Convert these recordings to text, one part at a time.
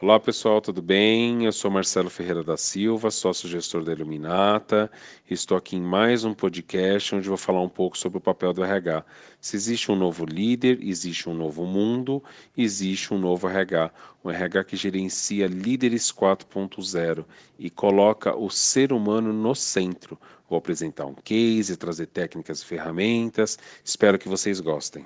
Olá pessoal, tudo bem? Eu sou Marcelo Ferreira da Silva, sócio-gestor da Iluminata. Estou aqui em mais um podcast onde vou falar um pouco sobre o papel do RH. Se existe um novo líder, existe um novo mundo, existe um novo RH. Um RH que gerencia líderes 4.0 e coloca o ser humano no centro. Vou apresentar um case, trazer técnicas e ferramentas. Espero que vocês gostem.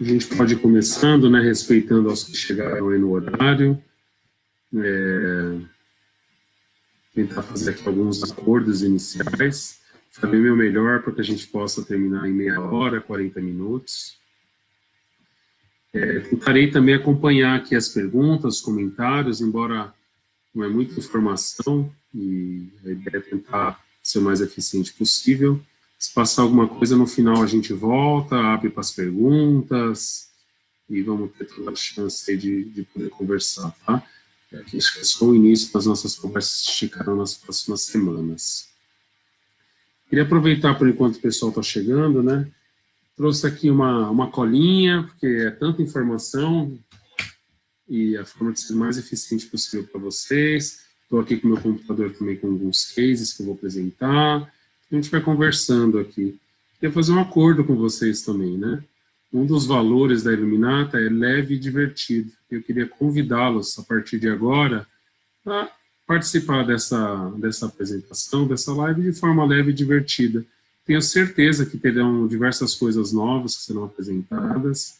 A gente pode ir começando, né, respeitando aos que chegaram aí no horário. É, tentar fazer aqui alguns acordos iniciais. Farei meu melhor para que a gente possa terminar em meia hora, 40 minutos. É, tentarei também acompanhar aqui as perguntas, os comentários, embora não é muita informação, e a ideia é tentar ser o mais eficiente possível. Se passar alguma coisa, no final a gente volta, abre para as perguntas e vamos ter toda a chance de, de poder conversar, tá? Aqui acho que é só o início das nossas conversas que esticarão nas próximas semanas. Queria aproveitar por enquanto o pessoal está chegando, né? Trouxe aqui uma, uma colinha, porque é tanta informação e a forma de ser mais eficiente possível para vocês. Estou aqui com o meu computador também com alguns cases que eu vou apresentar a gente vai conversando aqui. Queria fazer um acordo com vocês também, né? Um dos valores da Iluminata é leve e divertido. Eu queria convidá-los, a partir de agora, a participar dessa, dessa apresentação, dessa live, de forma leve e divertida. Tenho certeza que terão diversas coisas novas que serão apresentadas.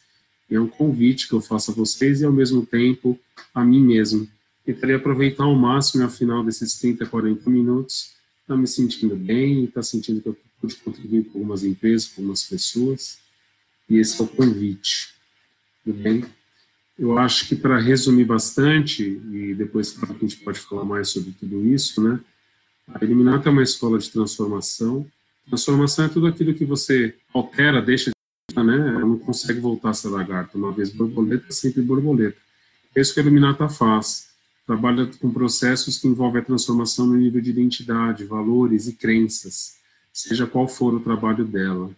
É um convite que eu faço a vocês e, ao mesmo tempo, a mim mesmo. Tentarei aproveitar ao máximo, ao final desses 30, 40 minutos, está me sentindo bem, está sentindo que eu pude contribuir com algumas empresas, com algumas pessoas, e esse é o convite, tudo bem? Eu acho que para resumir bastante, e depois a gente pode falar mais sobre tudo isso, né? A Eliminata é uma escola de transformação. Transformação é tudo aquilo que você altera, deixa de né? Não consegue voltar a ser lagarto. Uma vez borboleta, sempre borboleta. É isso que a Eliminata faz trabalha com processos que envolvem a transformação no nível de identidade, valores e crenças, seja qual for o trabalho dela.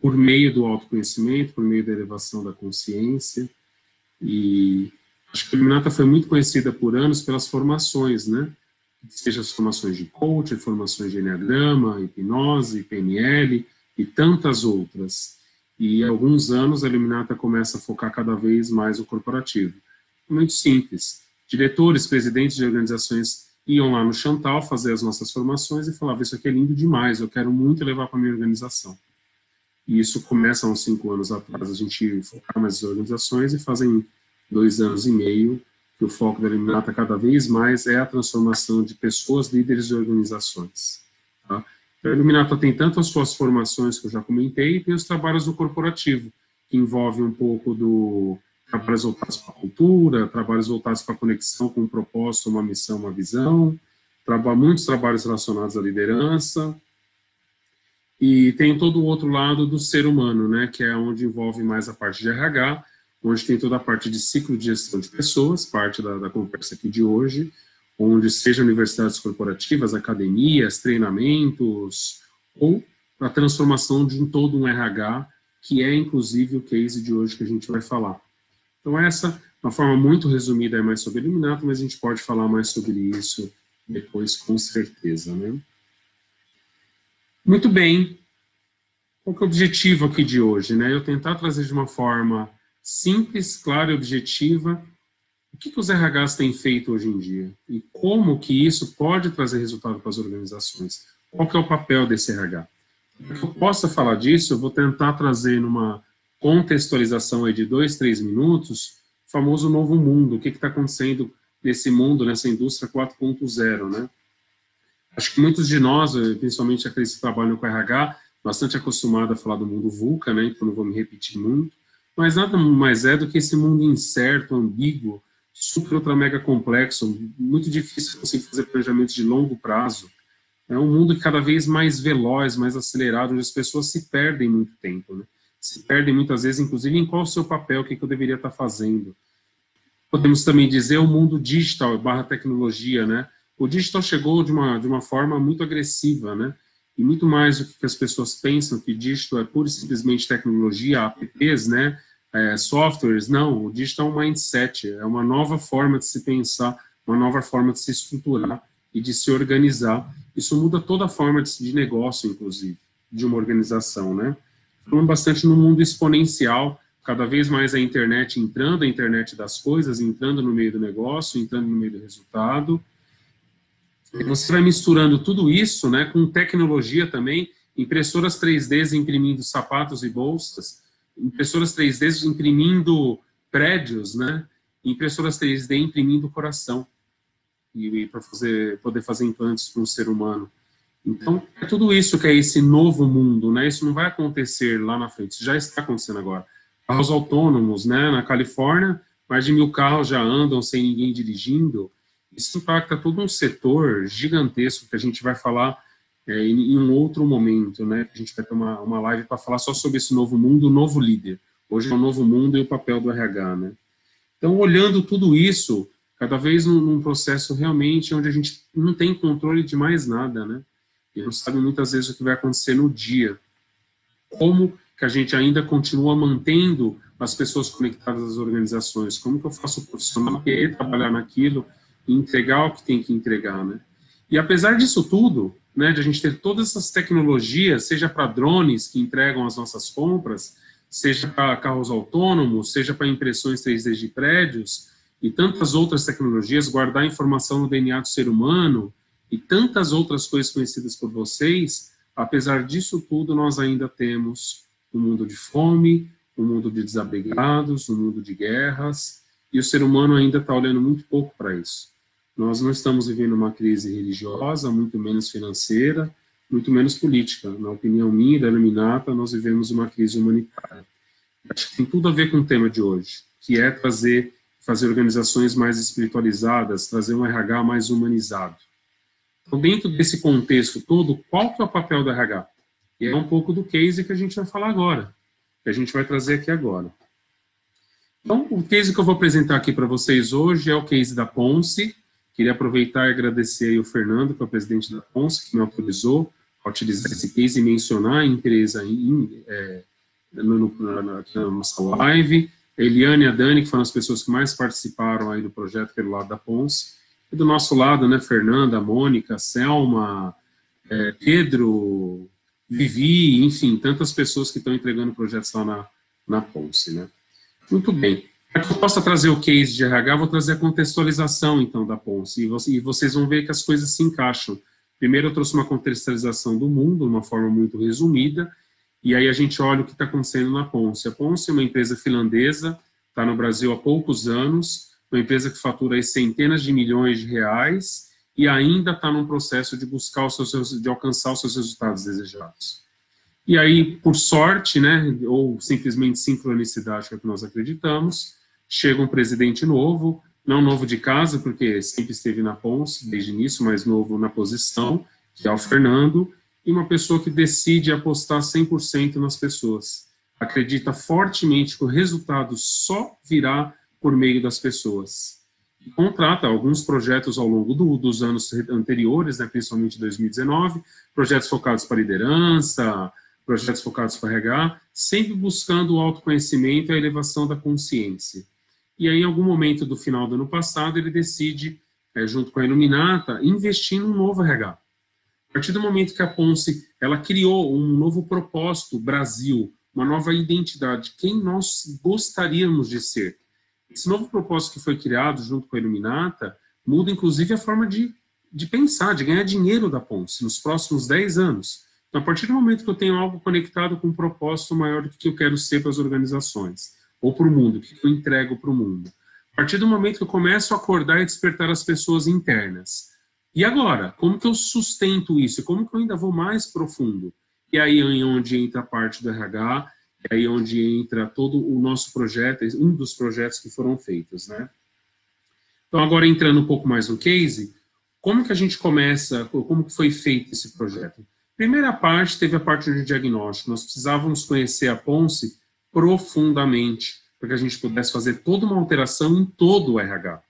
Por meio do autoconhecimento, por meio da elevação da consciência, e acho que a Iluminata foi muito conhecida por anos pelas formações, né? Seja as formações de coach, formações de Enneagrama, hipnose, PNL e tantas outras. E há alguns anos a Iluminata começa a focar cada vez mais o corporativo. Muito simples diretores, presidentes de organizações iam lá no Chantal fazer as nossas formações e falavam, isso aqui é lindo demais, eu quero muito levar para minha organização. E isso começa há uns cinco anos atrás, a gente focar mais as organizações e fazem dois anos e meio que o foco da Eliminata cada vez mais é a transformação de pessoas, líderes de organizações. Tá? Então, a Eliminata tem tanto as suas formações que eu já comentei, e tem os trabalhos do corporativo, que envolve um pouco do trabalhos voltados para a cultura, trabalhos voltados para a conexão com um propósito, uma missão, uma visão, traba muitos trabalhos relacionados à liderança, e tem todo o outro lado do ser humano, né, que é onde envolve mais a parte de RH, onde tem toda a parte de ciclo de gestão de pessoas, parte da, da conversa aqui de hoje, onde seja universidades corporativas, academias, treinamentos, ou a transformação de um todo um RH, que é inclusive o case de hoje que a gente vai falar. Então essa, uma forma muito resumida, é mais sobre eliminato, mas a gente pode falar mais sobre isso depois, com certeza, né? Muito bem. Qual é o objetivo aqui de hoje, né? Eu tentar trazer de uma forma simples, clara e objetiva o que, que os RHs têm feito hoje em dia e como que isso pode trazer resultado para as organizações. Qual que é o papel desse RH? Para que eu possa falar disso, eu vou tentar trazer numa contextualização aí de dois, três minutos, o famoso novo mundo, o que está acontecendo nesse mundo, nessa indústria 4.0, né? Acho que muitos de nós, eh, principalmente aqueles que trabalham com RH, bastante acostumados a falar do mundo VUCA, né? Então não vou me repetir muito, mas nada mais é do que esse mundo incerto, ambíguo, super ultra mega complexo, muito difícil conseguir fazer planejamentos de longo prazo. É um mundo cada vez mais veloz, mais acelerado, onde as pessoas se perdem muito tempo, né? Se perdem muitas vezes, inclusive, em qual é o seu papel, o que, que eu deveria estar fazendo. Podemos também dizer o mundo digital barra tecnologia, né? O digital chegou de uma, de uma forma muito agressiva, né? E muito mais do que as pessoas pensam, que digital é pura e simplesmente tecnologia, apps, né? é, softwares. Não, o digital mindset é uma nova forma de se pensar, uma nova forma de se estruturar e de se organizar. Isso muda toda a forma de, de negócio, inclusive, de uma organização, né? Falando bastante no mundo exponencial, cada vez mais a internet entrando, a internet das coisas, entrando no meio do negócio, entrando no meio do resultado. Você vai misturando tudo isso, né, com tecnologia também, impressoras 3D imprimindo sapatos e bolsas, impressoras 3D imprimindo prédios, né, impressoras 3D imprimindo coração. E, e para poder fazer implantes para um ser humano. Então, é tudo isso que é esse novo mundo, né? Isso não vai acontecer lá na frente, isso já está acontecendo agora. Carros autônomos, né? Na Califórnia, mais de mil carros já andam sem ninguém dirigindo. Isso impacta todo um setor gigantesco que a gente vai falar é, em, um outro momento, né? A gente vai ter uma, uma live para falar só sobre esse novo mundo, o novo líder. Hoje é o novo mundo e o papel do RH, né? Então, olhando tudo isso, cada vez num, num processo realmente onde a gente não tem controle de mais nada, né? E não sabe muitas vezes o que vai acontecer no dia. Como que a gente ainda continua mantendo as pessoas conectadas às organizações? Como que eu faço o profissional querer trabalhar naquilo e entregar o que tem que entregar, né? E apesar disso tudo, né, de a gente ter todas essas tecnologias, seja para drones que entregam as nossas compras, seja para carros autônomos, seja para impressões 3D de prédios e tantas outras tecnologias, guardar informação no DNA do ser humano, e tantas outras coisas conhecidas por vocês, apesar disso tudo, nós ainda temos um mundo de fome, um mundo de desabrigados, um mundo de guerras, e o ser humano ainda está olhando muito pouco para isso. Nós não estamos vivendo uma crise religiosa, muito menos financeira, muito menos política. Na opinião minha e da Luminata, nós vivemos uma crise humanitária. Acho que tem tudo a ver com o tema de hoje, que é trazer, fazer organizações mais espiritualizadas, trazer um RH mais humanizado. Então, dentro desse contexto todo, qual que é o papel do RH? E é um pouco do case que a gente vai falar agora, que a gente vai trazer aqui agora. Então, o case que eu vou apresentar aqui para vocês hoje é o case da Ponce. Queria aproveitar e agradecer aí o Fernando, que é o presidente da Ponce, que me autorizou a utilizar esse case e mencionar a empresa em, é, no, no, na, na nossa live. A Eliane e a Dani, que foram as pessoas que mais participaram aí do projeto pelo lado da Ponce. E do nosso lado, né, Fernanda, Mônica, Selma, é, Pedro, Vivi, enfim, tantas pessoas que estão entregando projetos lá na, na Ponce, né. Muito bem. Para que eu possa trazer o case de RH, vou trazer a contextualização, então, da Ponce, e vocês vão ver que as coisas se encaixam. Primeiro eu trouxe uma contextualização do mundo, de uma forma muito resumida, e aí a gente olha o que está acontecendo na Ponce. A Ponce é uma empresa finlandesa, está no Brasil há poucos anos, uma empresa que fatura centenas de milhões de reais e ainda está num processo de buscar os seus, de alcançar os seus resultados desejados. E aí, por sorte, né, ou simplesmente sincronicidade, que é o que nós acreditamos, chega um presidente novo, não novo de casa, porque sempre esteve na Ponce desde início, mas novo na posição, que é o Fernando, e uma pessoa que decide apostar 100% nas pessoas. Acredita fortemente que o resultado só virá por meio das pessoas. E contrata alguns projetos ao longo do, dos anos anteriores, né, principalmente 2019, projetos focados para liderança, projetos focados para RH, sempre buscando o autoconhecimento e a elevação da consciência. E aí, em algum momento do final do ano passado, ele decide, é, junto com a Iluminata, investir num novo RH. A partir do momento que a Ponce ela criou um novo propósito, Brasil, uma nova identidade, quem nós gostaríamos de ser. Esse novo propósito que foi criado junto com a Iluminata muda, inclusive, a forma de, de pensar, de ganhar dinheiro da Ponce nos próximos 10 anos. Então, a partir do momento que eu tenho algo conectado com um propósito maior do que eu quero ser para as organizações, ou para o mundo, o que eu entrego para o mundo. A partir do momento que eu começo a acordar e despertar as pessoas internas. E agora, como que eu sustento isso? Como que eu ainda vou mais profundo? E aí é onde entra a parte do RH, é aí onde entra todo o nosso projeto, um dos projetos que foram feitos, né? Então, agora entrando um pouco mais no case, como que a gente começa, como que foi feito esse projeto? Primeira parte, teve a parte de diagnóstico. Nós precisávamos conhecer a Ponce profundamente, para que a gente pudesse fazer toda uma alteração em todo o RH.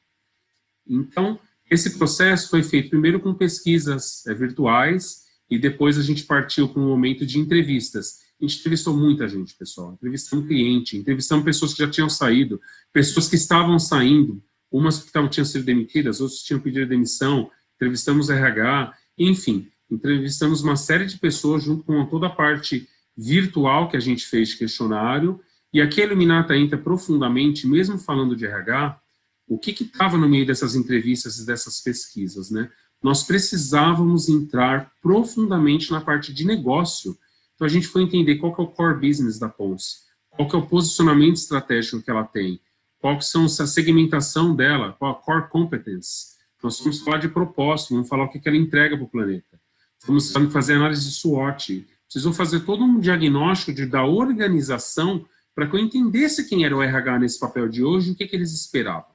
Então, esse processo foi feito primeiro com pesquisas é, virtuais, e depois a gente partiu para um momento de entrevistas. A gente entrevistou muita gente, pessoal. Entrevistamos cliente, entrevistamos pessoas que já tinham saído, pessoas que estavam saindo, umas que estavam, tinham sido demitidas, outras tinham pedido demissão, entrevistamos RH, enfim, entrevistamos uma série de pessoas junto com toda a parte virtual que a gente fez de questionário, e aqui a Iluminata entra profundamente, mesmo falando de RH, o que estava no meio dessas entrevistas e dessas pesquisas, né? Nós precisávamos entrar profundamente na parte de negócio. Então a gente foi entender qual que é o core business da Ponce, qual que é o posicionamento estratégico que ela tem, qual que são a segmentação dela, qual a core competence. Nós vamos falar de propósito, vamos falar o que, que ela entrega para o planeta. Vamos fazer análise de SWOT. Precisou fazer todo um diagnóstico de, da organização para que eu entendesse quem era o RH nesse papel de hoje e o que, que eles esperavam.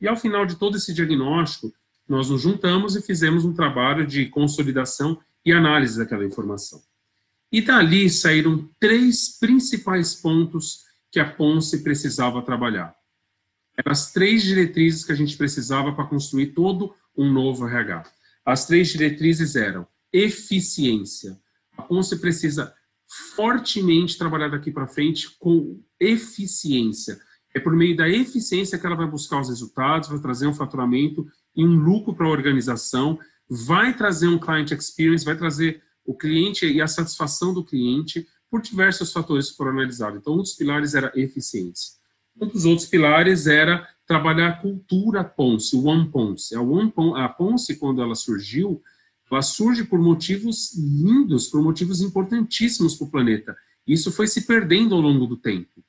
E ao final de todo esse diagnóstico, nós nos juntamos e fizemos um trabalho de consolidação e análise daquela informação. E dali saíram três principais pontos que a Ponce precisava trabalhar. Eram as três diretrizes que a gente precisava para construir todo um novo RH. As três diretrizes eram eficiência. A Ponce precisa fortemente trabalhar daqui para frente com eficiência. É por meio da eficiência que ela vai buscar os resultados, vai trazer um faturamento e um lucro para a organização, vai trazer um client experience, vai trazer o cliente e a satisfação do cliente por diversos fatores que foram analisados. Então, um dos pilares era eficiência. Um dos outros pilares era trabalhar a cultura Ponce, o One Ponce. A, One Ponce, a Ponce, quando ela surgiu, ela surge por motivos lindos, por motivos importantíssimos para o planeta. Isso foi se perdendo ao longo do tempo.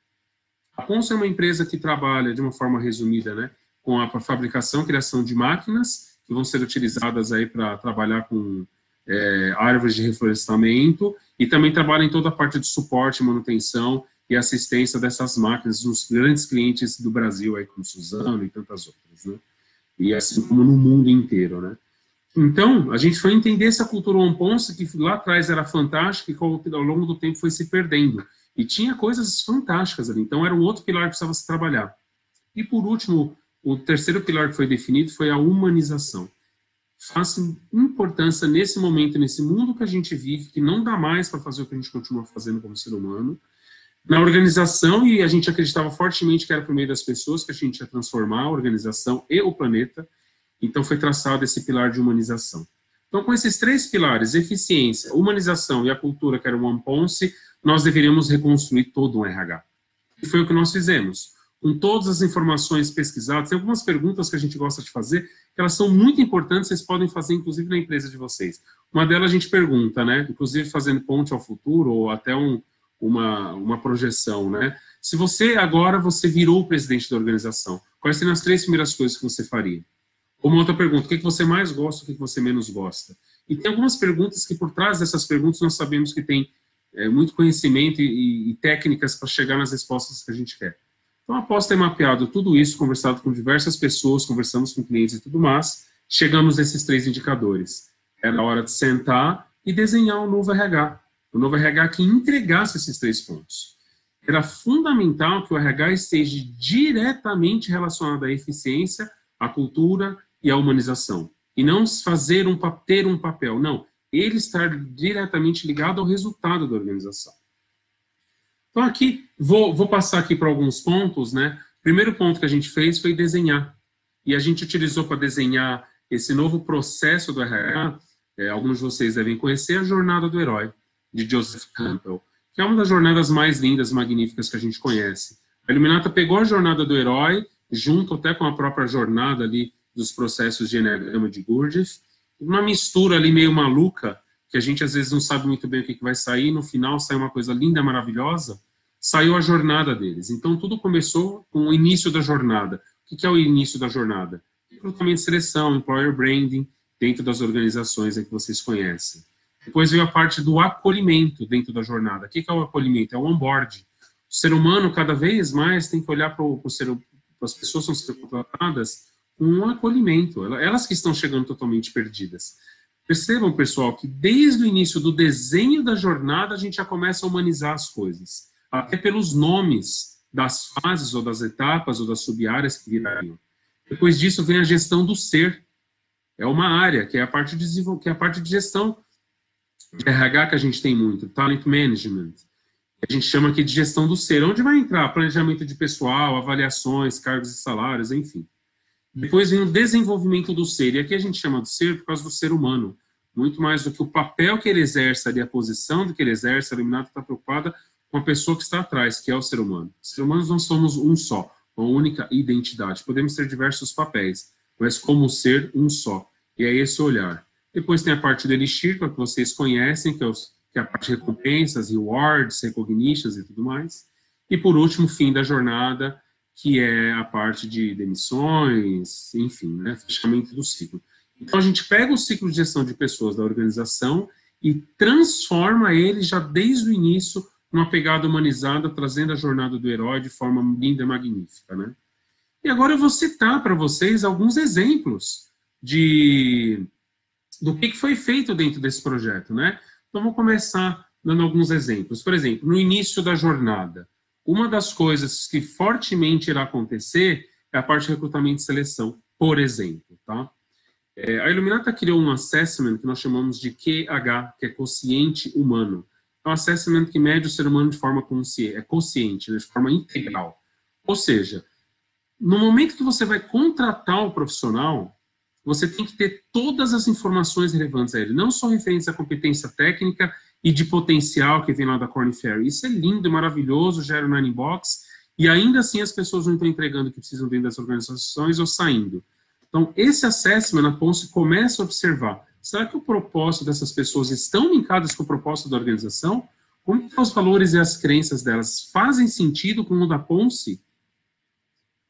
A Ponce é uma empresa que trabalha, de uma forma resumida, né, com a fabricação criação de máquinas que vão ser utilizadas aí para trabalhar com é, árvores de reflorestamento e também trabalha em toda a parte de suporte, manutenção e assistência dessas máquinas nos grandes clientes do Brasil, aí, como Suzano e tantas outras, né? E assim como no mundo inteiro, né? Então, a gente foi entender essa cultura Ponce, que lá atrás era fantástica e ao longo do tempo foi se perdendo. E tinha coisas fantásticas ali. Então, era um outro pilar que precisava se trabalhar. E, por último, o terceiro pilar que foi definido foi a humanização. Faça importância nesse momento, nesse mundo que a gente vive, que não dá mais para fazer o que a gente continua fazendo como ser humano, na organização, e a gente acreditava fortemente que era por meio das pessoas que a gente ia transformar a organização e o planeta, então foi traçado esse pilar de humanização. Então, com esses três pilares, eficiência, humanização e a cultura, que era o One Ponce, nós deveríamos reconstruir todo o RH. E foi o que nós fizemos com todas as informações pesquisadas. Tem algumas perguntas que a gente gosta de fazer, que elas são muito importantes, vocês podem fazer, inclusive, na empresa de vocês. Uma delas a gente pergunta, né, inclusive fazendo ponte ao futuro, ou até um, uma, uma projeção, né, se você agora, você virou o presidente da organização, quais seriam as três primeiras coisas que você faria? Uma outra pergunta, o que você mais gosta, o que você menos gosta? E tem algumas perguntas que, por trás dessas perguntas, nós sabemos que tem é, muito conhecimento e, e técnicas para chegar nas respostas que a gente quer. Então, após ter mapeado tudo isso, conversado com diversas pessoas, conversamos com clientes e tudo mais, chegamos a esses três indicadores. Era hora de sentar e desenhar um novo RH. Um novo RH que entregasse esses três pontos. Era fundamental que o RH esteja diretamente relacionado à eficiência, à cultura e à humanização. E não fazer um, ter um papel, não. Ele estar diretamente ligado ao resultado da organização. Então, aqui, vou, vou passar aqui para alguns pontos, né? O primeiro ponto que a gente fez foi desenhar. E a gente utilizou para desenhar esse novo processo do RH, é, alguns de vocês devem conhecer, a Jornada do Herói, de Joseph Campbell, que é uma das jornadas mais lindas, magníficas que a gente conhece. A Iluminata pegou a Jornada do Herói, junto até com a própria jornada ali dos processos de Enneagrama de Gurdjieff, uma mistura ali meio maluca, que a gente às vezes não sabe muito bem o que, que vai sair, no final sai uma coisa linda, maravilhosa, saiu a jornada deles. Então tudo começou com o início da jornada. O que é o início da jornada? Recrutamento seleção, employer branding, dentro das organizações que vocês conhecem. Depois veio a parte do acolhimento dentro da jornada. O que é o acolhimento? É o onboard. O ser humano, cada vez mais, tem que olhar para as pessoas que são contratadas com um acolhimento. Elas que estão chegando totalmente perdidas. Percebam, pessoal, que desde o início do desenho da jornada a gente já começa a humanizar as coisas, até pelos nomes das fases ou das etapas ou das sub-áreas que virariam. Depois disso vem a gestão do ser. É uma área que é a parte de que é a parte de gestão de RH que a gente tem muito, talent management. A gente chama aqui de gestão do ser, onde vai entrar planejamento de pessoal, avaliações, cargos e salários, enfim. Depois vem o desenvolvimento do ser, e aqui a gente chama do ser por causa do ser humano, muito mais do que o papel que ele exerce ali, a posição que ele exerce, a Iluminata está preocupada com a pessoa que está atrás, que é o ser humano. Os seres humanos não somos um só, uma única identidade. Podemos ter diversos papéis, mas como ser um só. E é esse olhar. Depois tem a parte do Elixir, que vocês conhecem, que é, os, que é a parte de recompensas, rewards, recognitions e tudo mais. E por último, fim da jornada, que é a parte de demissões, enfim, né, fechamento do ciclo. Então a gente pega o ciclo de gestão de pessoas da organização e transforma ele já desde o início numa pegada humanizada, trazendo a jornada do herói de forma linda e magnífica, né? E agora eu vou citar para vocês alguns exemplos de do que foi feito dentro desse projeto, né? Então vou começar dando alguns exemplos. Por exemplo, no início da jornada, uma das coisas que fortemente irá acontecer é a parte de recrutamento e seleção, por exemplo, tá? É, a Iluminata criou um assessment que nós chamamos de QH, que é consciente humano. É um assessment que mede o ser humano de forma consciente, é consciente, né, de forma integral. Ou seja, no momento que você vai contratar o profissional, você tem que ter todas as informações relevantes a ele, não só referentes à competência técnica e de potencial que vem lá da Corn Ferry. Isso é lindo, maravilhoso, gera um Nine Box, e ainda assim as pessoas não estão entregando o que precisam dentro das organizações ou saindo. Então, esse assessment, a Ponce começa a observar, será que o propósito dessas pessoas estão linkadas com o propósito da organização? Como que os valores e as crenças delas fazem sentido com o da Ponce?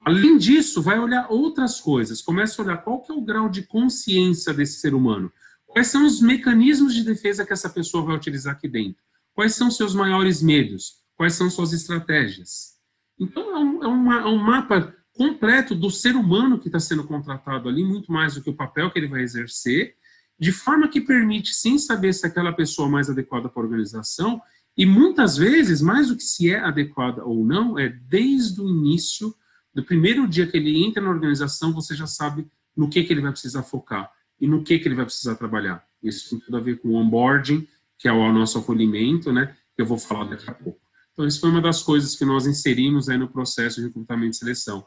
Além disso, vai olhar outras coisas, começa a olhar qual que é o grau de consciência desse ser humano. Quais são os mecanismos de defesa que essa pessoa vai utilizar aqui dentro? Quais são seus maiores medos? Quais são suas estratégias? Então, é um, é uma, é um mapa completo do ser humano que está sendo contratado ali, muito mais do que o papel que ele vai exercer, de forma que permite, sim, saber se aquela pessoa é mais adequada para a organização, e muitas vezes, mais do que se é adequada ou não, é desde o início do primeiro dia que ele entra na organização, você já sabe no que, que ele vai precisar focar e no que, que ele vai precisar trabalhar. Isso tem tudo a ver com o onboarding, que é o nosso acolhimento, né, que eu vou falar daqui a pouco. Então, isso foi uma das coisas que nós inserimos aí no processo de recrutamento e seleção.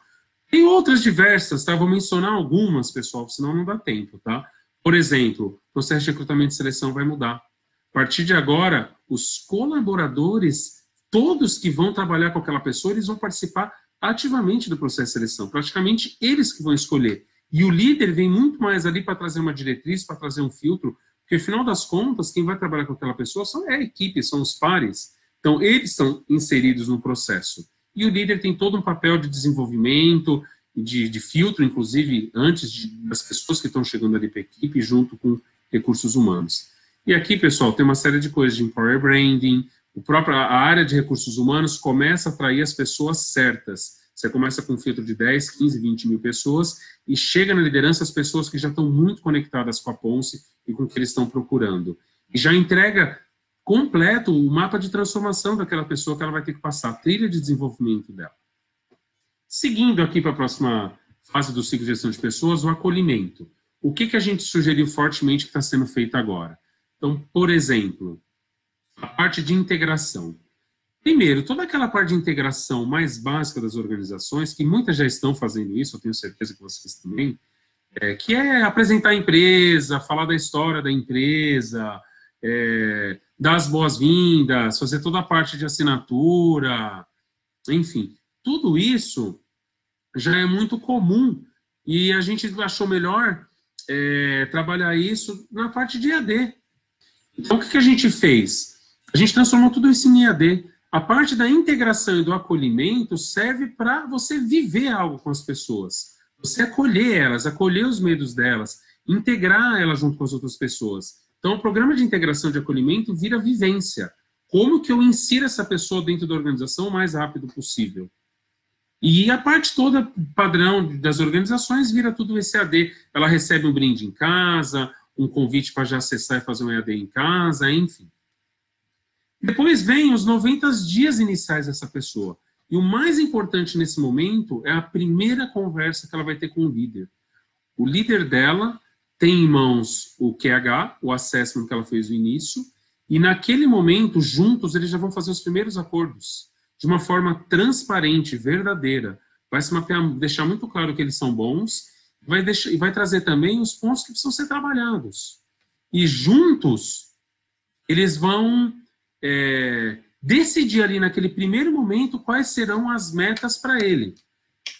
Tem outras diversas, tá? Vou mencionar algumas, pessoal, senão não dá tempo, tá? Por exemplo, o processo de recrutamento e seleção vai mudar. A partir de agora, os colaboradores, todos que vão trabalhar com aquela pessoa, eles vão participar ativamente do processo de seleção. Praticamente eles que vão escolher. E o líder vem muito mais ali para trazer uma diretriz, para trazer um filtro, porque, afinal das contas, quem vai trabalhar com aquela pessoa são, é a equipe, são os pares. Então, eles estão inseridos no processo. E o líder tem todo um papel de desenvolvimento, de, de filtro, inclusive, antes de, das pessoas que estão chegando ali para a equipe, junto com recursos humanos. E aqui, pessoal, tem uma série de coisas de employer branding, o próprio, a área de recursos humanos começa a atrair as pessoas certas. Você começa com um filtro de 10, 15, 20 mil pessoas e chega na liderança as pessoas que já estão muito conectadas com a Ponce e com o que eles estão procurando. E já entrega completo o mapa de transformação daquela pessoa que ela vai ter que passar, a trilha de desenvolvimento dela. Seguindo aqui para a próxima fase do ciclo de gestão de pessoas, o acolhimento. O que, que a gente sugeriu fortemente que está sendo feito agora? Então, por exemplo, a parte de integração. Primeiro, toda aquela parte de integração mais básica das organizações, que muitas já estão fazendo isso, eu tenho certeza que vocês também, é, que é apresentar a empresa, falar da história da empresa, é, dar as boas-vindas, fazer toda a parte de assinatura, enfim, tudo isso já é muito comum e a gente achou melhor é, trabalhar isso na parte de AD. Então, o que, que a gente fez? A gente transformou tudo isso em EAD. A parte da integração e do acolhimento serve para você viver algo com as pessoas. Você acolher elas, acolher os medos delas, integrar elas junto com as outras pessoas. Então, o programa de integração de acolhimento vira vivência. Como que eu insiro essa pessoa dentro da organização o mais rápido possível? E a parte toda padrão das organizações vira tudo esse EAD. Ela recebe um brinde em casa, um convite para já acessar e fazer um EAD em casa, enfim. Depois vem os 90 dias iniciais dessa pessoa. E o mais importante nesse momento é a primeira conversa que ela vai ter com o líder. O líder dela tem em mãos o QH, o assessment que ela fez no início, E naquele momento, juntos, eles já vão fazer os primeiros acordos, de uma forma transparente, verdadeira. Vai se mapear, deixar muito claro que eles são bons, vai deixar, e vai trazer também os pontos que precisam ser trabalhados. E juntos, eles vão é, decidir ali naquele primeiro momento quais serão as metas para ele.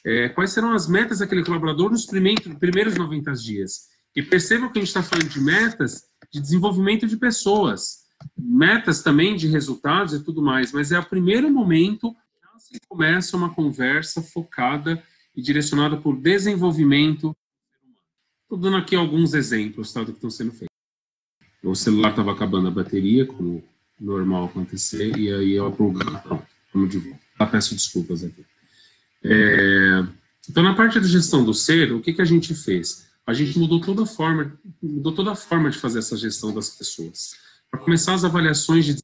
É, quais serão as metas daquele colaborador nos primeiros 90 dias. E percebam que a gente está falando de metas de desenvolvimento de pessoas, metas também de resultados e tudo mais, mas é o primeiro momento que começa uma conversa focada e direcionada por desenvolvimento. Estou dando aqui alguns exemplos tá, do que estão sendo feitos. O celular estava acabando a bateria, como normal acontecer, e aí eu plugava, pronto, vamos de volta. Ah, peço desculpas aqui. É, então, na parte da gestão do ser, o que, que a gente fez? A gente mudou toda a forma, mudou toda a forma de fazer essa gestão das pessoas. Para começar, as avaliações de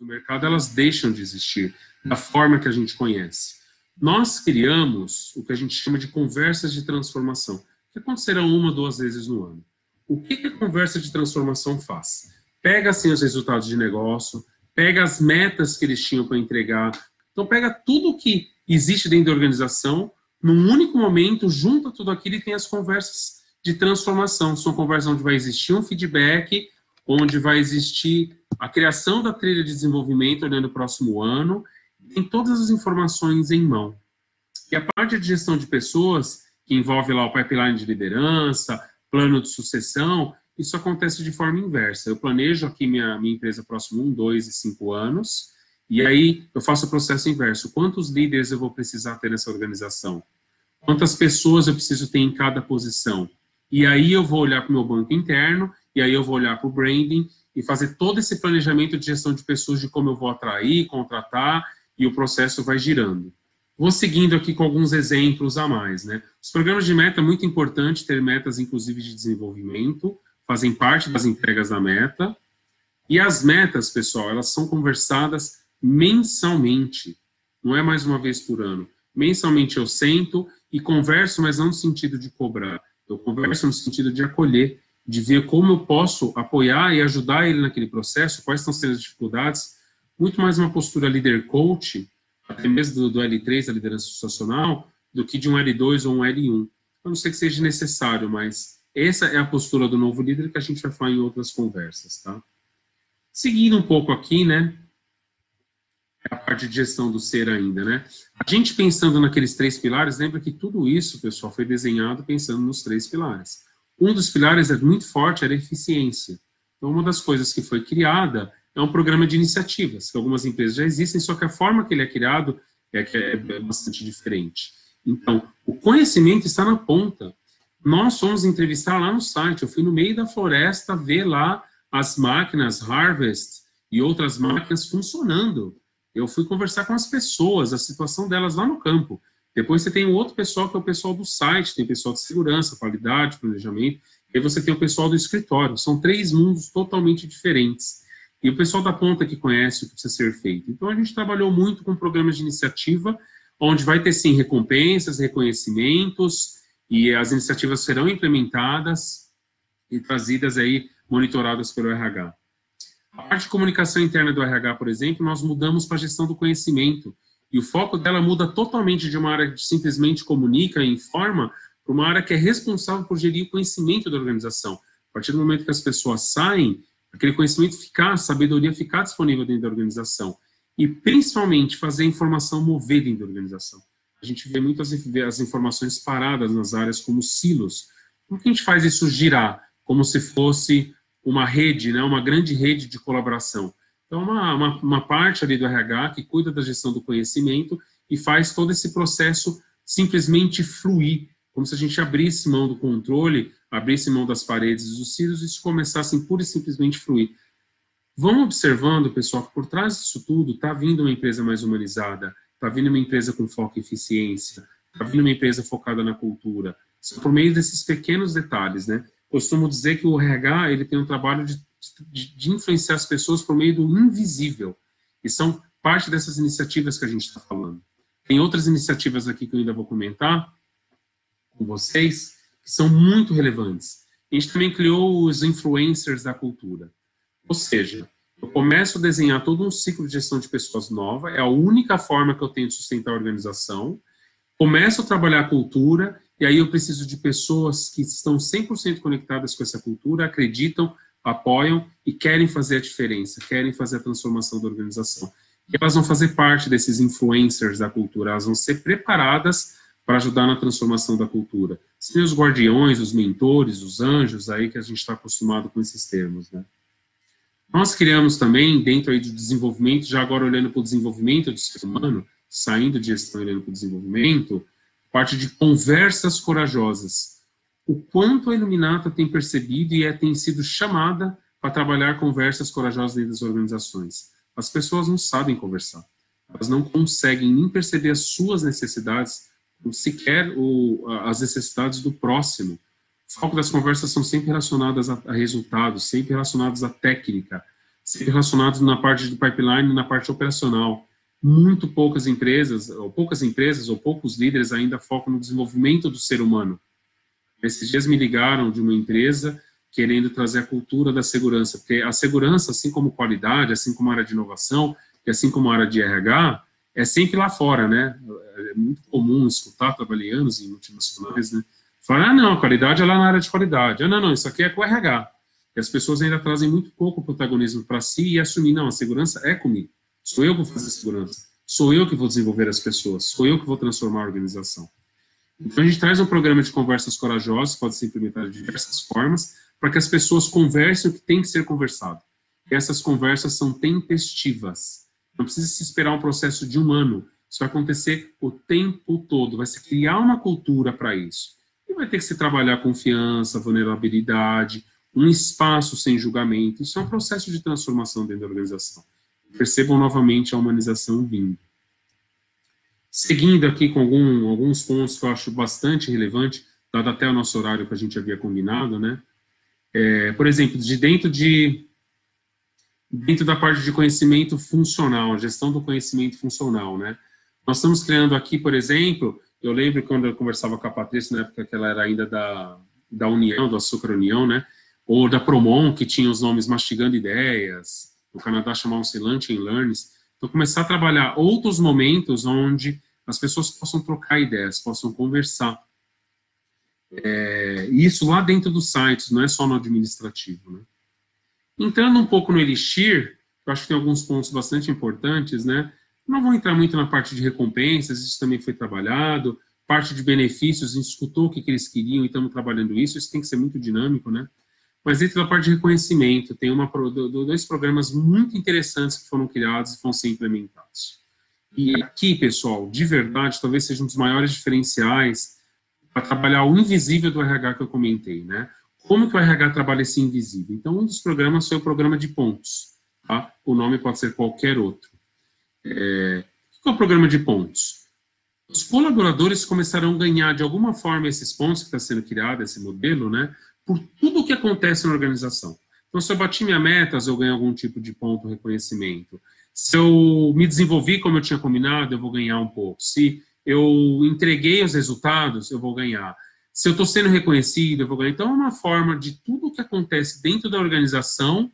no mercado, elas deixam de existir da forma que a gente conhece. Nós criamos o que a gente chama de conversas de transformação, que acontecerão uma, duas vezes no ano. O que, que a conversa de transformação faz? Pega, assim, os resultados de negócio, pega as metas que eles tinham para entregar, então pega tudo que existe dentro da organização, num único momento, junta tudo aquilo e tem as conversas de transformação. São conversas onde vai existir um feedback, onde vai existir a criação da trilha de desenvolvimento olhando o próximo ano, tem todas as informações em mão. E a parte de gestão de pessoas, que envolve lá o pipeline de liderança, plano de sucessão, isso acontece de forma inversa. Eu planejo aqui minha, minha empresa próximo um, dois e cinco anos, e aí eu faço o processo inverso. Quantos líderes eu vou precisar ter nessa organização? Quantas pessoas eu preciso ter em cada posição? E aí eu vou olhar para o meu banco interno, e aí eu vou olhar para o branding e fazer todo esse planejamento de gestão de pessoas, de como eu vou atrair, contratar, e o processo vai girando. Vou seguindo aqui com alguns exemplos a mais. Né? Os programas de meta é muito importante ter metas, inclusive, de desenvolvimento, fazem parte das entregas da meta. E as metas, pessoal, elas são conversadas mensalmente, não é mais uma vez por ano. Mensalmente eu sento e converso, mas não no sentido de cobrar. Eu converso no sentido de acolher, de ver como eu posso apoiar e ajudar ele naquele processo, quais estão sendo as dificuldades. Muito mais uma postura líder coach, até mesmo do, do L3, da liderança situacional, do que de um L2 ou um L1. Eu não sei que seja necessário, mas essa é a postura do novo líder que a gente vai falar em outras conversas, tá? Seguindo um pouco aqui, né? É a parte de gestão do ser ainda, né? A gente pensando naqueles três pilares, lembra que tudo isso, pessoal, foi desenhado pensando nos três pilares. Um dos pilares é muito forte, era eficiência. Então, uma das coisas que foi criada é um programa de iniciativas, que algumas empresas já existem, só que a forma que ele é criado é, é bastante diferente. Então, o conhecimento está na ponta. Nós fomos entrevistar lá no site, eu fui no meio da floresta ver lá as máquinas Harvest e outras máquinas funcionando. Eu fui conversar com as pessoas, a situação delas lá no campo. Depois você tem o outro pessoal que é o pessoal do site, tem pessoal de segurança, qualidade, planejamento, e aí você tem o pessoal do escritório. São três mundos totalmente diferentes. E o pessoal da ponta que conhece o que precisa ser feito. Então a gente trabalhou muito com programas de iniciativa, onde vai ter sim recompensas, reconhecimentos, e as iniciativas serão implementadas e trazidas aí, monitoradas pelo RH. A parte de comunicação interna do RH, por exemplo, nós mudamos para a gestão do conhecimento. E o foco dela muda totalmente de uma área que simplesmente comunica e informa para uma área que é responsável por gerir o conhecimento da organização. A partir do momento que as pessoas saem, aquele conhecimento ficar, a sabedoria ficar disponível dentro da organização. E principalmente fazer a informação mover dentro da organização. A gente vê muitas as informações paradas nas áreas como silos. Como que a gente faz isso girar? Como se fosse uma rede, né, uma grande rede de colaboração. Então, uma, uma, uma parte ali do RH que cuida da gestão do conhecimento e faz todo esse processo simplesmente fluir, como se a gente abrisse mão do controle, abrisse mão das paredes dos cílios e isso começasse pura e simplesmente fluir. Vão observando, pessoal, que por trás disso tudo está vindo uma empresa mais humanizada, está vindo uma empresa com foco em eficiência, está vindo uma empresa focada na cultura. São por meio desses pequenos detalhes, né? Costumo dizer que o RH ele tem um trabalho de de, de influenciar as pessoas por meio do invisível. E são parte dessas iniciativas que a gente está falando. Tem outras iniciativas aqui que eu ainda vou comentar com vocês, que são muito relevantes. A gente também criou os influencers da cultura. Ou seja, Eu começo a desenhar todo um ciclo de gestão de pessoas nova, é a única forma que eu tenho de sustentar a organização. Começo a trabalhar a cultura, e aí eu preciso de pessoas que estão 100% conectadas com essa cultura, acreditam, apoiam e querem fazer a diferença, querem fazer a transformação da organização. E elas vão fazer parte desses influencers da cultura, elas vão ser preparadas para ajudar na transformação da cultura. Sem os guardiões, os mentores, os anjos, aí que a gente está acostumado com esses termos, né? Nós criamos também, dentro aí do desenvolvimento, já agora olhando para o desenvolvimento do ser humano, saindo de gestão olhando para o desenvolvimento, parte de conversas corajosas. O quanto a Iluminata tem percebido e é, tem sido chamada para trabalhar conversas corajosas dentro das organizações. As pessoas não sabem conversar. Elas não conseguem nem perceber as suas necessidades, sequer o, as necessidades do próximo foco das conversas são sempre relacionadas a, a resultados, sempre relacionados à técnica, sempre relacionados na parte do pipeline, na parte operacional. Muito poucas empresas, ou poucas empresas, ou poucos líderes ainda focam no desenvolvimento do ser humano. Esses dias me ligaram de uma empresa querendo trazer a cultura da segurança, porque a segurança, assim como qualidade, assim como a área de inovação, e assim como a área de RH, é sempre lá fora, né? É muito comum escutar trabalhando em multinacionais, né? Fala, ah, não, a qualidade é lá na área de qualidade. Ah, não, não, isso aqui é com RH. E as pessoas ainda trazem muito pouco protagonismo para si e assumir, não, a segurança é comigo. Sou eu que vou fazer segurança. Sou eu que vou desenvolver as pessoas. Sou eu que vou transformar a organização. Então, a gente traz um programa de conversas corajosas, pode ser implementado de diversas formas, para que as pessoas conversem o que tem que ser conversado. E essas conversas são tempestivas. Não precisa se esperar um processo de um ano. Isso vai acontecer o tempo todo. Vai se criar uma cultura para isso. E vai ter que se trabalhar confiança, vulnerabilidade, um espaço sem julgamento. Isso é um processo de transformação dentro da organização. Percebam novamente a humanização vindo. Seguindo aqui com algum, alguns pontos que eu acho bastante relevante, dado até o nosso horário que a gente havia combinado, né? É, por exemplo, de dentro de dentro da parte de conhecimento funcional, gestão do conhecimento funcional, né? Nós estamos criando aqui, por exemplo, eu lembro quando eu conversava com a Patrícia, na época que ela era ainda da, da União, do Açúcar União, né? Ou da Promon, que tinha os nomes Mastigando Ideias, no Canadá chamavam-se Lunch and Learns. Então, começar a trabalhar outros momentos onde as pessoas possam trocar ideias, possam conversar. É, isso lá dentro dos sites, não é só no administrativo, né? Entrando um pouco no Elixir, eu acho que tem alguns pontos bastante importantes, né? Não vou entrar muito na parte de recompensas, isso também foi trabalhado, parte de benefícios, a gente escutou o que, que eles queriam e estamos trabalhando isso, isso tem que ser muito dinâmico, né? Mas dentro da parte de reconhecimento, tem uma, dois programas muito interessantes que foram criados e vão ser implementados. E aqui, pessoal, de verdade, talvez seja um dos maiores diferenciais para trabalhar o invisível do RH que eu comentei, né? Como que o RH trabalha esse invisível? Então, um dos programas foi o programa de pontos, tá? O nome pode ser qualquer outro. É, que é o programa de pontos? Os colaboradores começarão a ganhar de alguma forma esses pontos que está sendo criado, esse modelo, né, por tudo o que acontece na organização. Então, se eu bati minha metas, eu ganho algum tipo de ponto reconhecimento. Se eu me desenvolvi como eu tinha combinado, eu vou ganhar um pouco. Se eu entreguei os resultados, eu vou ganhar. Se eu estou sendo reconhecido, eu vou ganhar. Então, é uma forma de tudo o que acontece dentro da organização,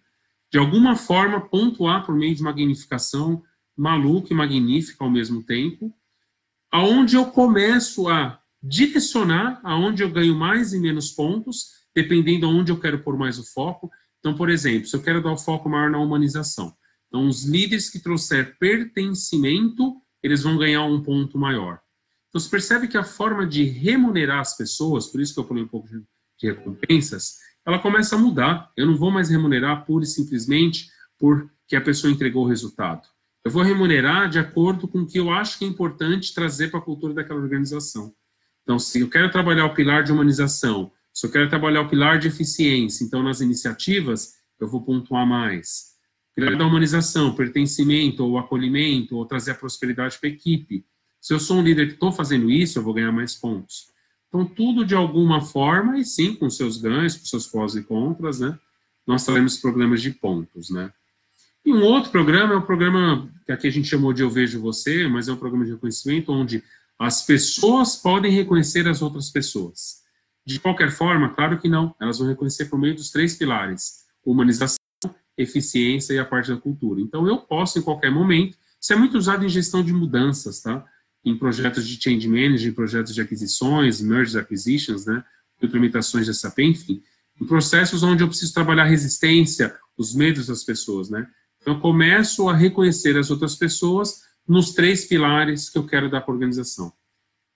de alguma forma, pontuar por meio de magnificação maluca e magnífica ao mesmo tempo, aonde eu começo a direcionar aonde eu ganho mais e menos pontos, dependendo aonde eu quero pôr mais o foco. Então, por exemplo, se eu quero dar o foco maior na humanização, então os líderes que trouxer pertencimento, eles vão ganhar um ponto maior. Então, você percebe que a forma de remunerar as pessoas, por isso que eu falei um pouco de, de recompensas, ela começa a mudar. Eu não vou mais remunerar pura e simplesmente porque a pessoa entregou o resultado. Eu vou remunerar de acordo com o que eu acho que é importante trazer para a cultura daquela organização. Então, se eu quero trabalhar o pilar de humanização, se eu quero trabalhar o pilar de eficiência, então nas iniciativas eu vou pontuar mais. Pilar da humanização, pertencimento ou acolhimento, ou trazer a prosperidade para a equipe. Se eu sou um líder que estou fazendo isso, eu vou ganhar mais pontos. Então, tudo de alguma forma, e sim, com seus ganhos, com seus pós e contras, né? Nós teremos programas de pontos, né? E um outro programa é um programa que aqui a gente chamou de Eu Vejo Você, mas é um programa de reconhecimento onde as pessoas podem reconhecer as outras pessoas. De qualquer forma, claro que não, elas vão reconhecer por meio dos três pilares: humanização, eficiência e a parte da cultura. Então, eu posso, em qualquer momento, isso é muito usado em gestão de mudanças, tá? Em projetos de change management, em projetos de aquisições, mergers acquisitions, né? Implementações de SAP, enfim. Em processos onde eu preciso trabalhar resistência, os medos das pessoas, né? Então, eu começo a reconhecer as outras pessoas nos três pilares que eu quero dar para a organização.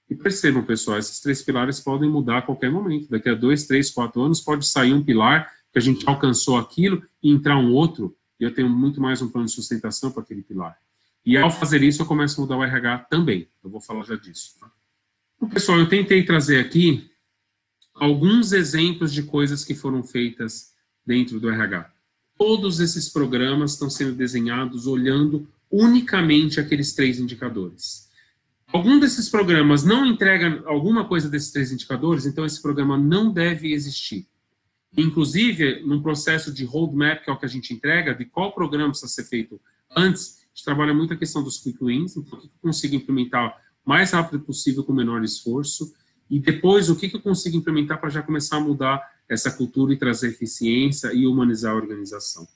E percebam, pessoal, esses três pilares podem mudar a qualquer momento. Daqui a dois, três, quatro anos pode sair um pilar que a gente alcançou aquilo e entrar um outro, e eu tenho muito mais um plano de sustentação para aquele pilar. E ao fazer isso, eu começo a mudar o RH também. Eu vou falar já disso. Tá? Então, pessoal, eu tentei trazer aqui alguns exemplos de coisas que foram feitas dentro do RH. Todos esses programas estão sendo desenhados olhando unicamente aqueles três indicadores algum desses programas não entrega alguma coisa desses três indicadores, então esse programa não deve existir. Inclusive, no processo de roadmap, que é o que a gente entrega, de qual programa precisa ser feito antes, a gente trabalha muito a questão dos quick wins, então o que eu consigo implementar o mais rápido possível com menor esforço, e depois o que eu consigo implementar para já começar a mudar essa cultura e trazer eficiência e humanizar a organização.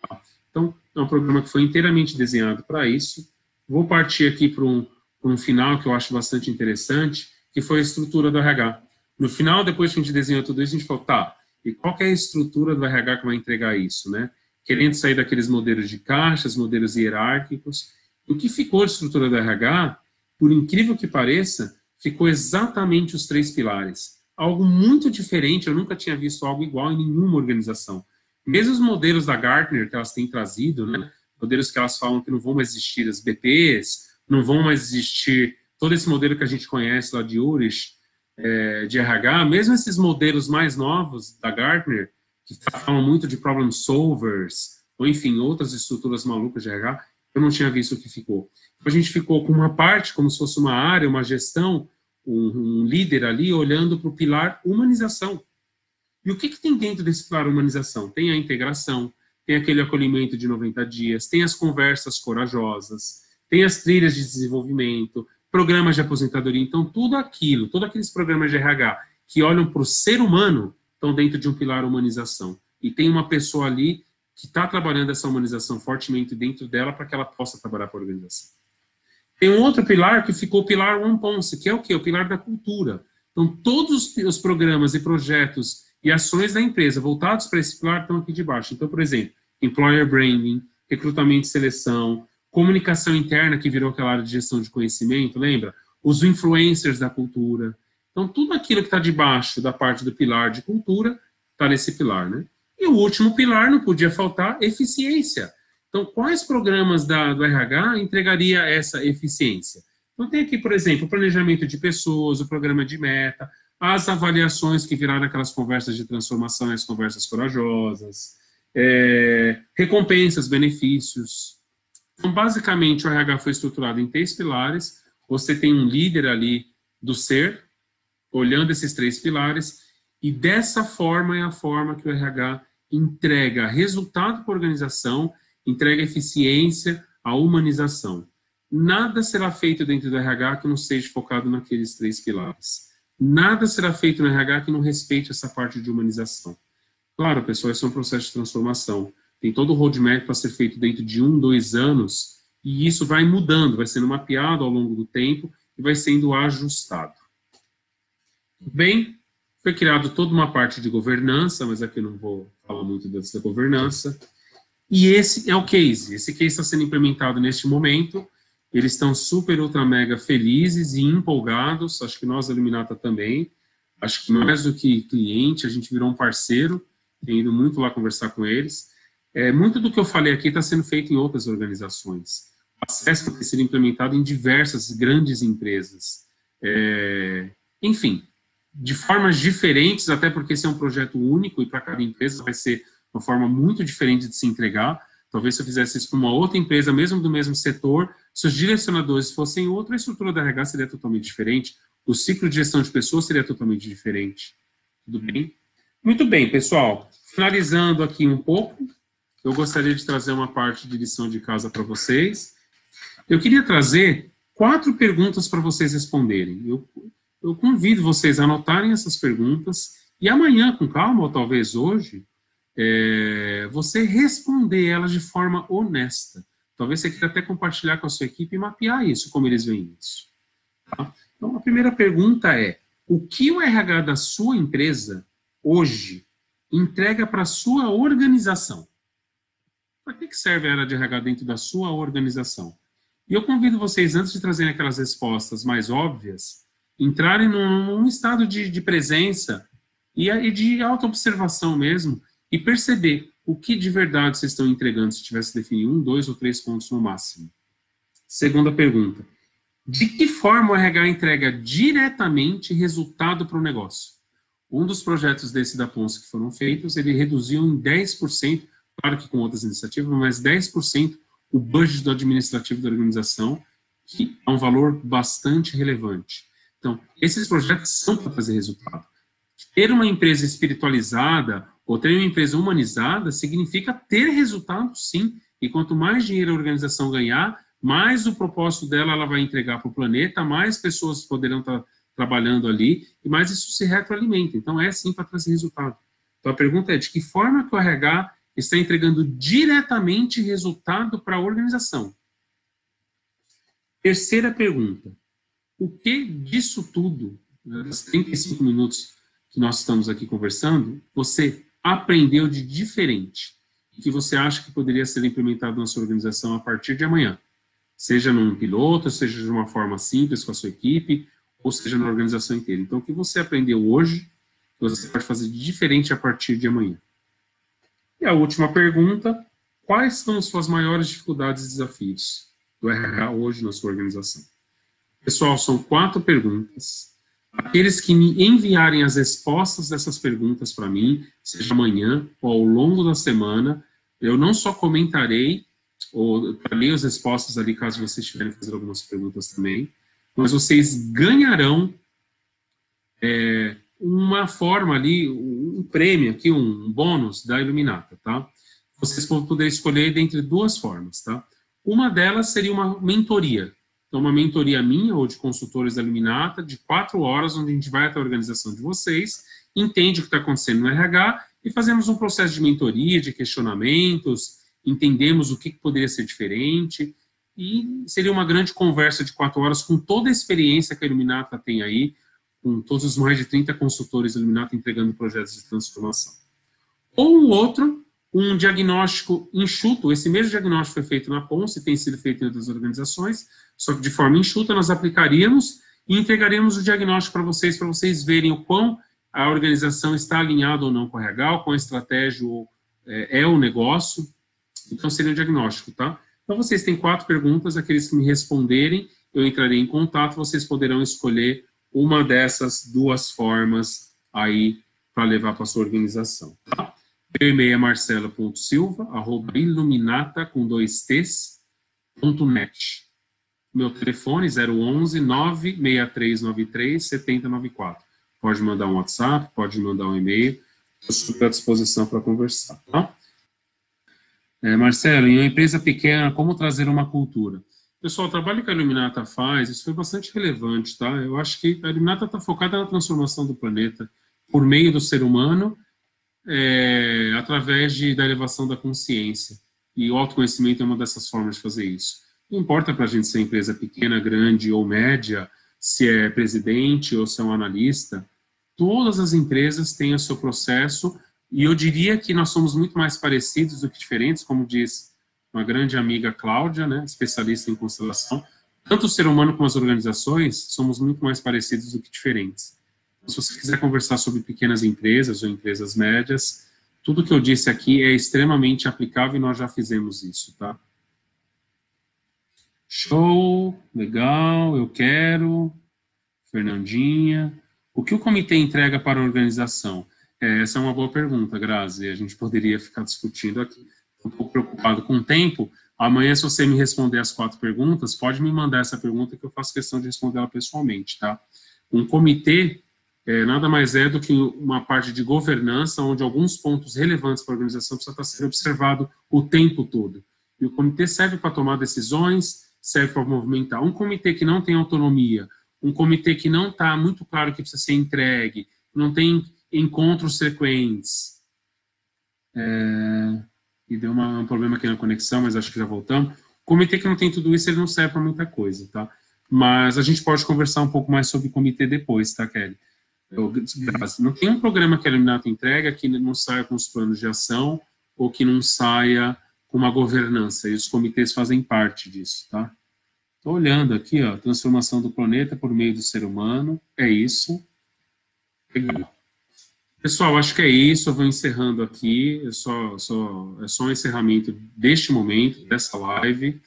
Tá? Então, é um programa que foi inteiramente desenhado para isso. Vou partir aqui para um, um final que eu acho bastante interessante, que foi a estrutura do RH. No final, depois que a gente desenhou tudo isso, a gente falou, tá, e qual é a estrutura do RH que vai entregar isso, né? Querendo sair daqueles modelos de caixas, modelos hierárquicos. O que ficou de estrutura do RH, por incrível que pareça, ficou exatamente os três pilares. Algo muito diferente, eu nunca tinha visto algo igual em nenhuma organização. Mesmo os modelos da Gartner que elas têm trazido, né? Modelos que elas falam que não vão mais existir, as BPs, não vão mais existir todo esse modelo que a gente conhece lá de URIS, é, de RH, mesmo esses modelos mais novos da Gartner, que falam muito de problem solvers, ou enfim, outras estruturas malucas de RH, eu não tinha visto o que ficou. Então, a gente ficou com uma parte, como se fosse uma área, uma gestão, um, um líder ali, olhando para o pilar humanização. E o que, que tem dentro desse pilar humanização? Tem a integração, tem aquele acolhimento de 90 dias, tem as conversas corajosas, tem as trilhas de desenvolvimento, programas de aposentadoria. Então, tudo aquilo, todos aqueles programas de RH que olham para o ser humano estão dentro de um pilar humanização. E tem uma pessoa ali que está trabalhando essa humanização fortemente dentro dela para que ela possa trabalhar para a organização. Tem um outro pilar que ficou o pilar One Ponce, que é o quê? O pilar da cultura. Então, todos os programas e projetos e ações da empresa voltados para esse pilar estão aqui de baixo. Então, por exemplo, Employer Branding, recrutamento e seleção, comunicação interna, que virou aquela área de gestão de conhecimento, lembra? Os influencers da cultura. Então, tudo aquilo que está debaixo da parte do pilar de cultura está nesse pilar, né? E o último pilar, não podia faltar, eficiência. Então, quais programas da, do RH entregaria essa eficiência? Então, tem aqui, por exemplo, o planejamento de pessoas, o programa de meta, as avaliações que viraram aquelas conversas de transformação as conversas corajosas, é, recompensas, benefícios, então, basicamente, o RH foi estruturado em três pilares. Você tem um líder ali do ser, olhando esses três pilares, e dessa forma é a forma que o RH entrega resultado para a organização, entrega eficiência, a humanização. Nada será feito dentro do RH que não seja focado naqueles três pilares. Nada será feito no RH que não respeite essa parte de humanização. Claro, pessoal, isso é um processo de transformação. Tem todo o roadmap para ser feito dentro de um, dois anos, e isso vai mudando, vai sendo mapeado ao longo do tempo e vai sendo ajustado. Bem, foi criado toda uma parte de governança, mas aqui eu não vou falar muito dessa governança. E esse é o case. Esse case está sendo implementado neste momento. Eles estão super, ultra, mega felizes e empolgados. Acho que nós, a também. Acho que mais do que cliente, a gente virou um parceiro. Tenho ido muito lá conversar com eles. É, muito do que eu falei aqui está sendo feito em outras organizações. A CESP tem sido implementado em diversas grandes empresas. É, enfim, de formas diferentes, até porque esse é um projeto único e para cada empresa vai ser uma forma muito diferente de se entregar. Talvez se eu fizesse isso para uma outra empresa, mesmo do mesmo setor, se os direcionadores fossem outra, a estrutura da RH seria totalmente diferente, o ciclo de gestão de pessoas seria totalmente diferente. Tudo bem? Muito bem, pessoal. Finalizando aqui um pouco, eu gostaria de trazer uma parte de lição de casa para vocês. Eu queria trazer quatro perguntas para vocês responderem. Eu, eu convido vocês a anotarem essas perguntas e amanhã, com calma, ou talvez hoje, é, você responder elas de forma honesta. Talvez você queira até compartilhar com a sua equipe e mapear isso, como eles veem isso. Tá? Então, a primeira pergunta é: o que o RH da sua empresa, hoje, entrega para a sua organização? Para que serve a área de RH dentro da sua organização? E eu convido vocês, antes de trazerem aquelas respostas mais óbvias, entrarem num, num estado de, de presença e, e de auto-observação mesmo, e perceber o que de verdade vocês estão entregando, se tivesse definir um, dois ou três pontos no máximo. Segunda pergunta. De que forma o RH entrega diretamente resultado para o negócio? Um dos projetos desse da Ponce que foram feitos, ele reduziu em 10%, claro que com outras iniciativas, mas 10% o budget do administrativo da organização, que é um valor bastante relevante. Então, esses projetos são para fazer resultado. Ter uma empresa espiritualizada ou ter uma empresa humanizada significa ter resultado, sim. E quanto mais dinheiro a organização ganhar, mais o propósito dela ela vai entregar para o planeta, mais pessoas poderão estar trabalhando ali e mais isso se retroalimenta. Então, é sim para trazer resultado. Então, a pergunta é: de que forma que o RH está entregando diretamente resultado para a organização? Terceira pergunta: o que disso tudo, nos 35 minutos que nós estamos aqui conversando, você aprendeu de diferente e que você acha que poderia ser implementado na sua organização a partir de amanhã? Seja num piloto, seja de uma forma simples com a sua equipe, ou seja na organização inteira. Então, o que você aprendeu hoje, você pode fazer de diferente a partir de amanhã? E a última pergunta: quais são as suas maiores dificuldades e desafios do RH hoje na sua organização? Pessoal, são quatro perguntas. Aqueles que me enviarem as respostas dessas perguntas para mim, seja amanhã ou ao longo da semana, eu não só comentarei, ou trarei as respostas ali, caso vocês tiverem fazer algumas perguntas também, mas vocês ganharão é, uma forma ali, um prêmio aqui, um bônus da Iluminata, tá? Vocês vão poder escolher dentre duas formas, tá? Uma delas seria uma mentoria. Então, uma mentoria minha ou de consultores da Luminata, de quatro horas, onde a gente vai até a organização de vocês, entende o que está acontecendo no RH e fazemos um processo de mentoria, de questionamentos, entendemos o que, poderia ser diferente, e seria uma grande conversa de quatro horas com toda a experiência que a Iluminata tem aí, com todos os mais de 30 consultores da Iluminata entregando projetos de transformação. Ou um outro, um diagnóstico enxuto, esse mesmo diagnóstico foi feito na Ponce, tem sido feito em outras organizações, só que de forma enxuta nós aplicaríamos e entregaríamos o diagnóstico para vocês, para vocês verem o quão a organização está alinhada ou não com o RH, o quão estratégia é, é o negócio. Então, seria o diagnóstico, tá? Então, vocês têm quatro perguntas, aqueles que me responderem, eu entrarei em contato, vocês poderão escolher uma dessas duas formas aí para levar para a sua organização, tá? Meu e-mail é marcelo.silva, arroba iluminata, com dois t's, ponto net. Meu telefone 011 96393 7094. Pode mandar um WhatsApp, pode mandar um e-mail. Estou à disposição para conversar, tá? É, Marcelo, em uma empresa pequena, como trazer uma cultura? Pessoal, o trabalho que a Iluminata faz, isso foi bastante relevante, tá? Eu acho que a Iluminata está focada na transformação do planeta por meio do ser humano, é, através de, da elevação da consciência. E o autoconhecimento é uma dessas formas de fazer isso. Não importa para a gente ser empresa pequena, grande ou média, se é presidente ou se é um analista, todas as empresas têm o seu processo e eu diria que nós somos muito mais parecidos do que diferentes, como diz uma grande amiga Cláudia, né, especialista em constelação. Tanto o ser humano como as organizações somos muito mais parecidos do que diferentes. Se você quiser conversar sobre pequenas empresas ou empresas médias, tudo que eu disse aqui é extremamente aplicável e nós já fizemos isso, tá? Show, legal, eu quero. Fernandinha. O que o comitê entrega para a organização? É, essa é uma boa pergunta, Grazi. A gente poderia ficar discutindo aqui. Estou um pouco preocupado com o tempo. Amanhã, se você me responder as quatro perguntas, pode me mandar essa pergunta que eu faço questão de responder ela pessoalmente, tá? Um comitê é, nada mais é do que uma parte de governança onde alguns pontos relevantes para a organização precisam estar sendo observado o tempo todo. E o comitê serve para tomar decisões, serve para movimentar. Um comitê que não tem autonomia, um comitê que não está muito claro que precisa ser entregue, não tem encontros frequentes, É, e deu uma, um problema aqui na conexão, mas acho que já voltamos. Comitê que não tem tudo isso, ele não serve para muita coisa, tá? Mas a gente pode conversar um pouco mais sobre comitê depois, tá, Kelly? Não tem um programa que a Eliminato entrega que não saia com os planos de ação ou que não saia com uma governança, e os comitês fazem parte disso, tá? Estou olhando aqui, ó, transformação do planeta por meio do ser humano, é isso. Legal. Pessoal, acho que é isso, eu vou encerrando aqui, é só, só, é só um encerramento deste momento, dessa live.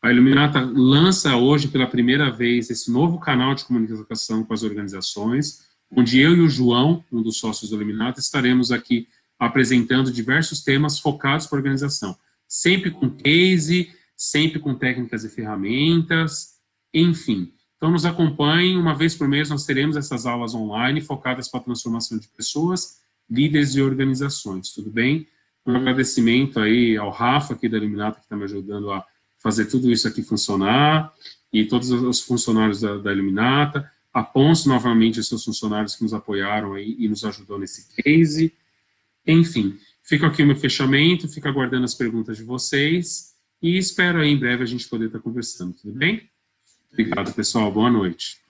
A Iluminata lança hoje pela primeira vez esse novo canal de comunicação com as organizações, onde eu e o João, um dos sócios do Iluminata, estaremos aqui apresentando diversos temas focados para a organização, sempre com case, sempre com técnicas e ferramentas, enfim. Então, nos acompanhem, uma vez por mês nós teremos essas aulas online focadas para a transformação de pessoas, líderes e organizações, tudo bem? Um agradecimento aí ao Rafa aqui da Eliminata, que está me ajudando a fazer tudo isso aqui funcionar, e todos os funcionários da, da Eliminata, a Ponce, novamente, os seus funcionários que nos apoiaram aí e nos ajudou nesse case, enfim. Fica aqui o meu fechamento, fica aguardando as perguntas de vocês, e espero aí em breve a gente poder estar conversando, tudo bem? Obrigado, pessoal. Boa noite.